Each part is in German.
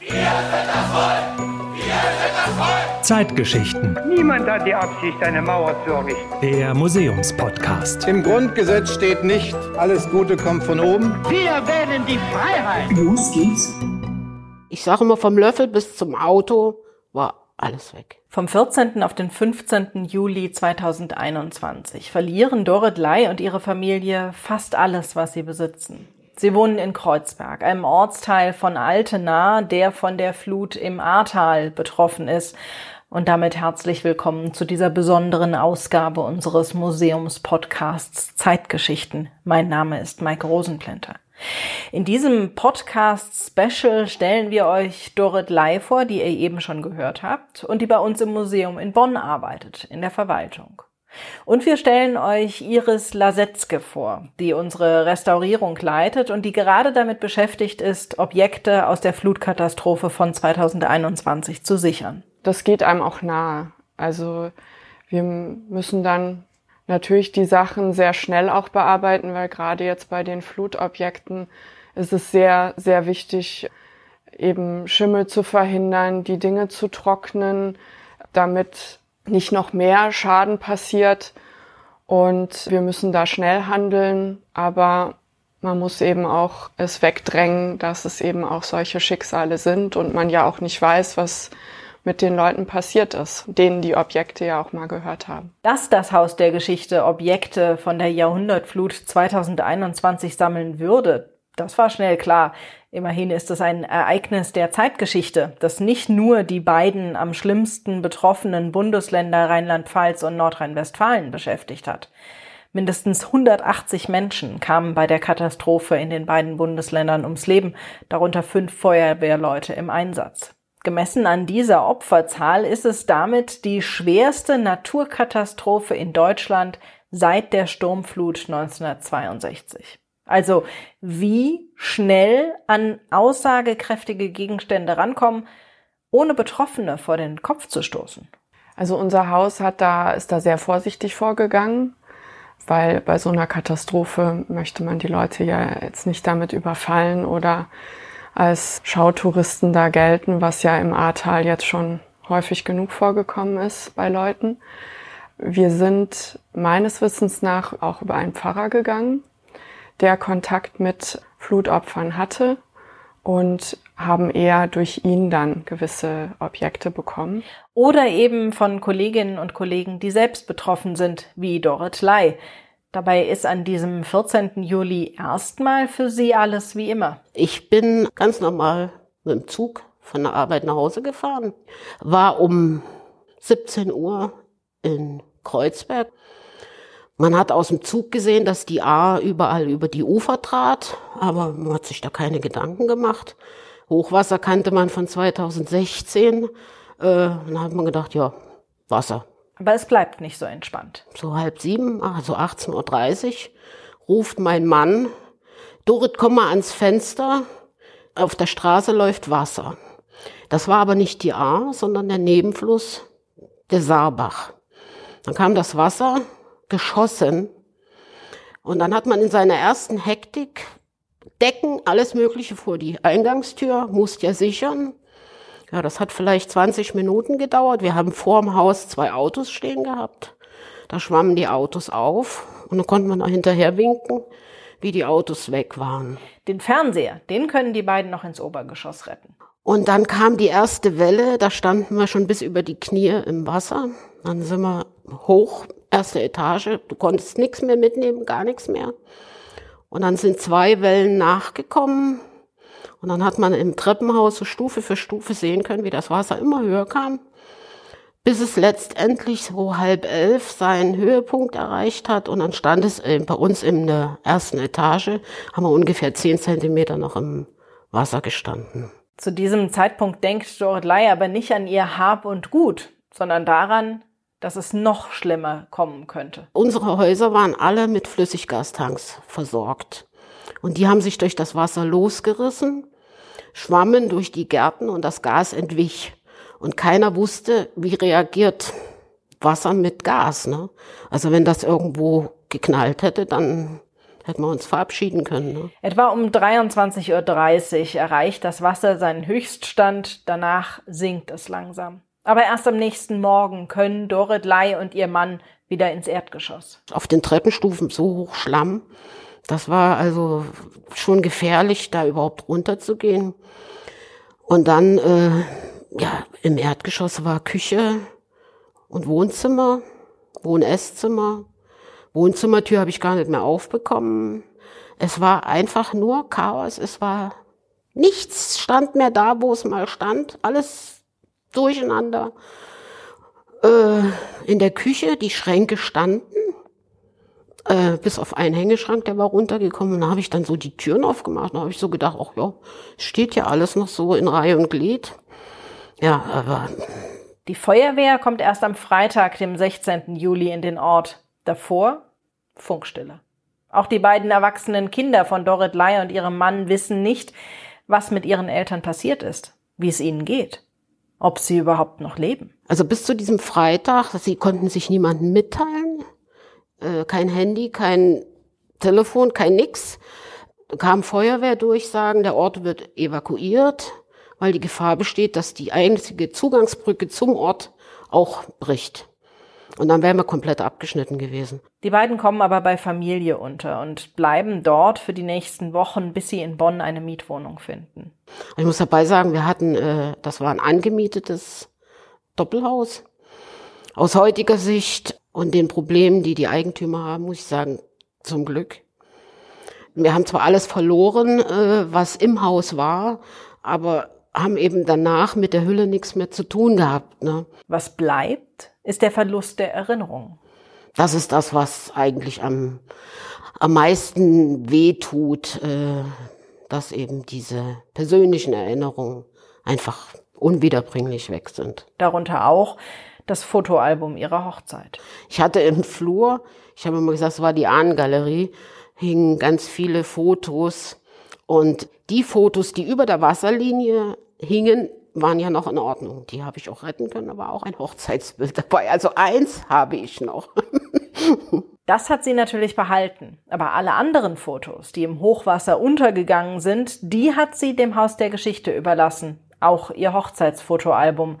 Wir sind das Volk! Wir sind das Volk! Zeitgeschichten. Niemand hat die Absicht, eine Mauer zu errichten. Der Museumspodcast. Im Grundgesetz steht nicht, alles Gute kommt von oben. Wir wählen die Freiheit. Los geht's. Ich sage immer, vom Löffel bis zum Auto war alles weg. Vom 14. auf den 15. Juli 2021 verlieren Dorit Ley und ihre Familie fast alles, was sie besitzen. Sie wohnen in Kreuzberg, einem Ortsteil von Altena, der von der Flut im Ahrtal betroffen ist. Und damit herzlich willkommen zu dieser besonderen Ausgabe unseres Museumspodcasts Zeitgeschichten. Mein Name ist Maike Rosenplinter. In diesem Podcast-Special stellen wir euch Dorit Ley vor, die ihr eben schon gehört habt und die bei uns im Museum in Bonn arbeitet, in der Verwaltung. Und wir stellen euch Iris Lasetzke vor, die unsere Restaurierung leitet und die gerade damit beschäftigt ist, Objekte aus der Flutkatastrophe von 2021 zu sichern. Das geht einem auch nahe. Also wir müssen dann natürlich die Sachen sehr schnell auch bearbeiten, weil gerade jetzt bei den Flutobjekten ist es sehr, sehr wichtig, eben Schimmel zu verhindern, die Dinge zu trocknen, damit nicht noch mehr Schaden passiert. Und wir müssen da schnell handeln, aber man muss eben auch es wegdrängen, dass es eben auch solche Schicksale sind und man ja auch nicht weiß, was mit den Leuten passiert ist, denen die Objekte ja auch mal gehört haben. Dass das Haus der Geschichte Objekte von der Jahrhundertflut 2021 sammeln würde, das war schnell klar. Immerhin ist es ein Ereignis der Zeitgeschichte, das nicht nur die beiden am schlimmsten betroffenen Bundesländer Rheinland-Pfalz und Nordrhein-Westfalen beschäftigt hat. Mindestens 180 Menschen kamen bei der Katastrophe in den beiden Bundesländern ums Leben, darunter fünf Feuerwehrleute im Einsatz. Gemessen an dieser Opferzahl ist es damit die schwerste Naturkatastrophe in Deutschland seit der Sturmflut 1962. Also wie schnell an aussagekräftige Gegenstände rankommen, ohne Betroffene vor den Kopf zu stoßen. Also unser Haus hat da, ist da sehr vorsichtig vorgegangen, weil bei so einer Katastrophe möchte man die Leute ja jetzt nicht damit überfallen oder als Schautouristen da gelten, was ja im Ahrtal jetzt schon häufig genug vorgekommen ist bei Leuten. Wir sind meines Wissens nach auch über einen Pfarrer gegangen, der Kontakt mit Flutopfern hatte und haben eher durch ihn dann gewisse Objekte bekommen. Oder eben von Kolleginnen und Kollegen, die selbst betroffen sind, wie Dorit Ley. Dabei ist an diesem 14. Juli erstmal für Sie alles wie immer. Ich bin ganz normal mit dem Zug von der Arbeit nach Hause gefahren, war um 17 Uhr in Kreuzberg. Man hat aus dem Zug gesehen, dass die A überall über die Ufer trat, aber man hat sich da keine Gedanken gemacht. Hochwasser kannte man von 2016. Äh, dann hat man gedacht, ja, Wasser, aber es bleibt nicht so entspannt. So halb sieben, also 18.30 Uhr, ruft mein Mann, Dorit, komm mal ans Fenster. Auf der Straße läuft Wasser. Das war aber nicht die A, sondern der Nebenfluss, der Saarbach. Dann kam das Wasser geschossen und dann hat man in seiner ersten Hektik Decken, alles Mögliche vor die Eingangstür, musste ja sichern. Ja, das hat vielleicht 20 Minuten gedauert. Wir haben vor dem Haus zwei Autos stehen gehabt. Da schwammen die Autos auf und dann konnte man da hinterher winken, wie die Autos weg waren. Den Fernseher, den können die beiden noch ins Obergeschoss retten. Und dann kam die erste Welle, da standen wir schon bis über die Knie im Wasser. Dann sind wir hoch, erste Etage. Du konntest nichts mehr mitnehmen, gar nichts mehr. Und dann sind zwei Wellen nachgekommen. Und dann hat man im Treppenhaus so Stufe für Stufe sehen können, wie das Wasser immer höher kam, bis es letztendlich so halb elf seinen Höhepunkt erreicht hat. Und dann stand es äh, bei uns in der ersten Etage, haben wir ungefähr zehn Zentimeter noch im Wasser gestanden. Zu diesem Zeitpunkt denkt Dorit Ley aber nicht an ihr Hab und Gut, sondern daran, dass es noch schlimmer kommen könnte. Unsere Häuser waren alle mit Flüssiggastanks versorgt. Und die haben sich durch das Wasser losgerissen, schwammen durch die Gärten und das Gas entwich. Und keiner wusste, wie reagiert Wasser mit Gas. Ne? Also wenn das irgendwo geknallt hätte, dann hätten wir uns verabschieden können. Ne? Etwa um 23.30 Uhr erreicht das Wasser seinen Höchststand, danach sinkt es langsam. Aber erst am nächsten Morgen können Dorit Lai und ihr Mann wieder ins Erdgeschoss. Auf den Treppenstufen so hoch Schlamm. Das war also schon gefährlich, da überhaupt runterzugehen. Und dann, äh, ja, im Erdgeschoss war Küche und Wohnzimmer, Wohn-Esszimmer. Wohnzimmertür habe ich gar nicht mehr aufbekommen. Es war einfach nur Chaos. Es war nichts stand mehr da, wo es mal stand. Alles durcheinander. Äh, in der Küche, die Schränke standen, äh, bis auf einen Hängeschrank, der war runtergekommen. Da habe ich dann so die Türen aufgemacht. Da habe ich so gedacht, ach ja, steht ja alles noch so in Reihe und Glied. Ja, aber. Die Feuerwehr kommt erst am Freitag, dem 16. Juli, in den Ort. Davor Funkstille. Auch die beiden erwachsenen Kinder von Dorit Lai und ihrem Mann wissen nicht, was mit ihren Eltern passiert ist, wie es ihnen geht, ob sie überhaupt noch leben. Also bis zu diesem Freitag, sie konnten sich niemanden mitteilen, äh, kein Handy, kein Telefon, kein nix. Kam Feuerwehrdurchsagen, der Ort wird evakuiert, weil die Gefahr besteht, dass die einzige Zugangsbrücke zum Ort auch bricht. Und dann wären wir komplett abgeschnitten gewesen. Die beiden kommen aber bei Familie unter und bleiben dort für die nächsten Wochen, bis sie in Bonn eine Mietwohnung finden. Ich muss dabei sagen, wir hatten, äh, das war ein angemietetes Doppelhaus. Aus heutiger Sicht und den Problemen, die die Eigentümer haben, muss ich sagen, zum Glück. Wir haben zwar alles verloren, äh, was im Haus war, aber haben eben danach mit der Hülle nichts mehr zu tun gehabt. Ne? Was bleibt, ist der Verlust der Erinnerung. Das ist das, was eigentlich am, am meisten wehtut, äh, dass eben diese persönlichen Erinnerungen einfach unwiederbringlich weg sind. Darunter auch das Fotoalbum ihrer Hochzeit. Ich hatte im Flur, ich habe immer gesagt, es war die Ahnengalerie, hingen ganz viele Fotos und die Fotos, die über der Wasserlinie hingen, waren ja noch in Ordnung. Die habe ich auch retten können, aber auch ein Hochzeitsbild dabei. Also eins habe ich noch. Das hat sie natürlich behalten. Aber alle anderen Fotos, die im Hochwasser untergegangen sind, die hat sie dem Haus der Geschichte überlassen. Auch ihr Hochzeitsfotoalbum.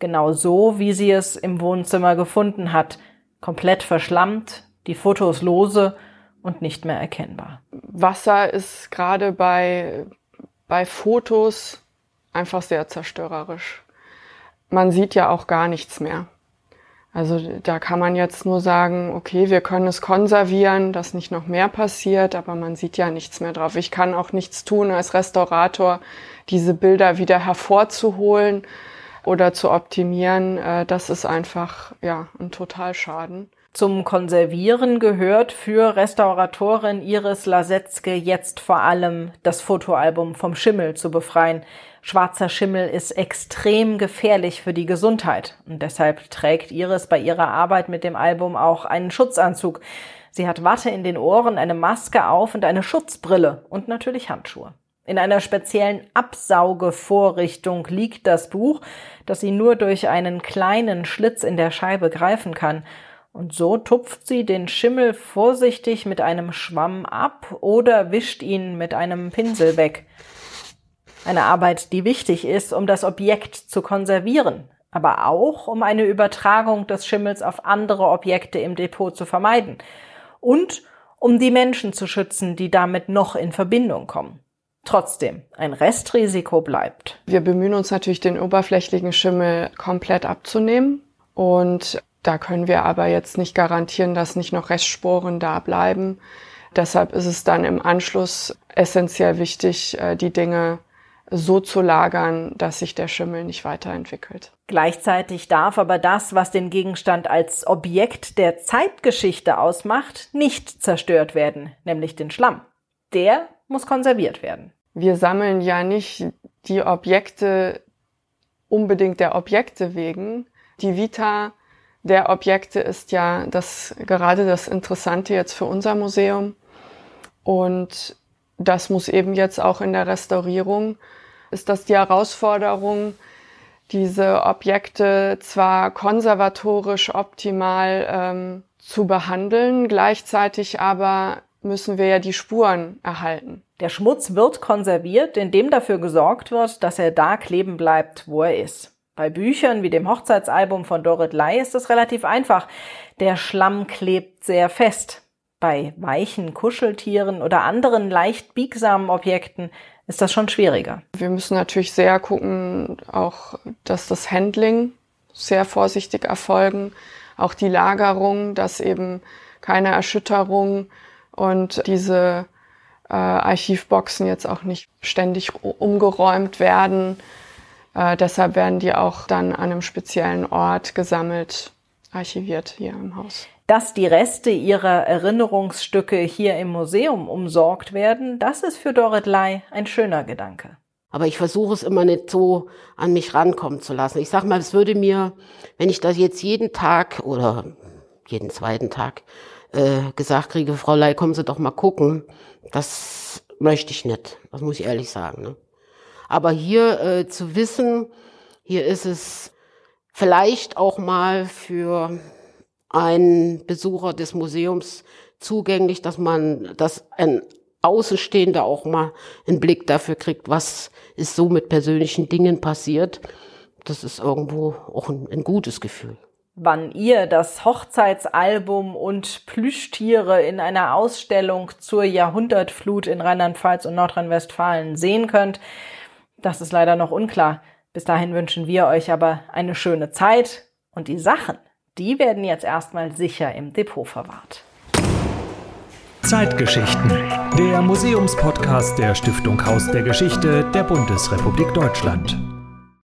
Genau so, wie sie es im Wohnzimmer gefunden hat. Komplett verschlammt, die Fotos lose und nicht mehr erkennbar. Wasser ist gerade bei, bei Fotos einfach sehr zerstörerisch. Man sieht ja auch gar nichts mehr. Also da kann man jetzt nur sagen, okay, wir können es konservieren, dass nicht noch mehr passiert, aber man sieht ja nichts mehr drauf. Ich kann auch nichts tun als Restaurator, diese Bilder wieder hervorzuholen oder zu optimieren. Äh, das ist einfach ja ein Totalschaden. Zum Konservieren gehört für Restauratorin Iris Lasetzke jetzt vor allem das Fotoalbum vom Schimmel zu befreien. Schwarzer Schimmel ist extrem gefährlich für die Gesundheit und deshalb trägt Iris bei ihrer Arbeit mit dem Album auch einen Schutzanzug. Sie hat Watte in den Ohren, eine Maske auf und eine Schutzbrille und natürlich Handschuhe. In einer speziellen Absaugevorrichtung liegt das Buch, das sie nur durch einen kleinen Schlitz in der Scheibe greifen kann. Und so tupft sie den Schimmel vorsichtig mit einem Schwamm ab oder wischt ihn mit einem Pinsel weg. Eine Arbeit, die wichtig ist, um das Objekt zu konservieren, aber auch um eine Übertragung des Schimmels auf andere Objekte im Depot zu vermeiden und um die Menschen zu schützen, die damit noch in Verbindung kommen. Trotzdem, ein Restrisiko bleibt. Wir bemühen uns natürlich, den oberflächlichen Schimmel komplett abzunehmen und da können wir aber jetzt nicht garantieren, dass nicht noch Restsporen da bleiben. Deshalb ist es dann im Anschluss essentiell wichtig, äh, die Dinge so zu lagern, dass sich der Schimmel nicht weiterentwickelt. Gleichzeitig darf aber das, was den Gegenstand als Objekt der Zeitgeschichte ausmacht, nicht zerstört werden, nämlich den Schlamm. Der muss konserviert werden. Wir sammeln ja nicht die Objekte unbedingt der Objekte wegen. Die Vita der Objekte ist ja das, gerade das Interessante jetzt für unser Museum. Und das muss eben jetzt auch in der Restaurierung, ist das die Herausforderung, diese Objekte zwar konservatorisch optimal ähm, zu behandeln, gleichzeitig aber müssen wir ja die Spuren erhalten. Der Schmutz wird konserviert, indem dafür gesorgt wird, dass er da kleben bleibt, wo er ist. Bei Büchern wie dem Hochzeitsalbum von Dorit Lai ist es relativ einfach. Der Schlamm klebt sehr fest. Bei weichen Kuscheltieren oder anderen leicht biegsamen Objekten ist das schon schwieriger. Wir müssen natürlich sehr gucken, auch, dass das Handling sehr vorsichtig erfolgen, auch die Lagerung, dass eben keine Erschütterung und diese äh, Archivboxen jetzt auch nicht ständig umgeräumt werden. Äh, deshalb werden die auch dann an einem speziellen Ort gesammelt, archiviert hier im Haus. Dass die Reste ihrer Erinnerungsstücke hier im Museum umsorgt werden, das ist für Dorit Lai ein schöner Gedanke. Aber ich versuche es immer nicht so an mich rankommen zu lassen. Ich sag mal, es würde mir, wenn ich das jetzt jeden Tag oder jeden zweiten Tag äh, gesagt kriege, Frau Lai, kommen Sie doch mal gucken. Das möchte ich nicht. Das muss ich ehrlich sagen. Ne? Aber hier äh, zu wissen, hier ist es vielleicht auch mal für einen Besucher des Museums zugänglich, dass man, dass ein Außenstehender auch mal einen Blick dafür kriegt, was ist so mit persönlichen Dingen passiert. Das ist irgendwo auch ein, ein gutes Gefühl wann ihr das Hochzeitsalbum und Plüschtiere in einer Ausstellung zur Jahrhundertflut in Rheinland-Pfalz und Nordrhein-Westfalen sehen könnt. Das ist leider noch unklar. Bis dahin wünschen wir euch aber eine schöne Zeit und die Sachen, die werden jetzt erstmal sicher im Depot verwahrt. Zeitgeschichten. Der Museumspodcast der Stiftung Haus der Geschichte der Bundesrepublik Deutschland.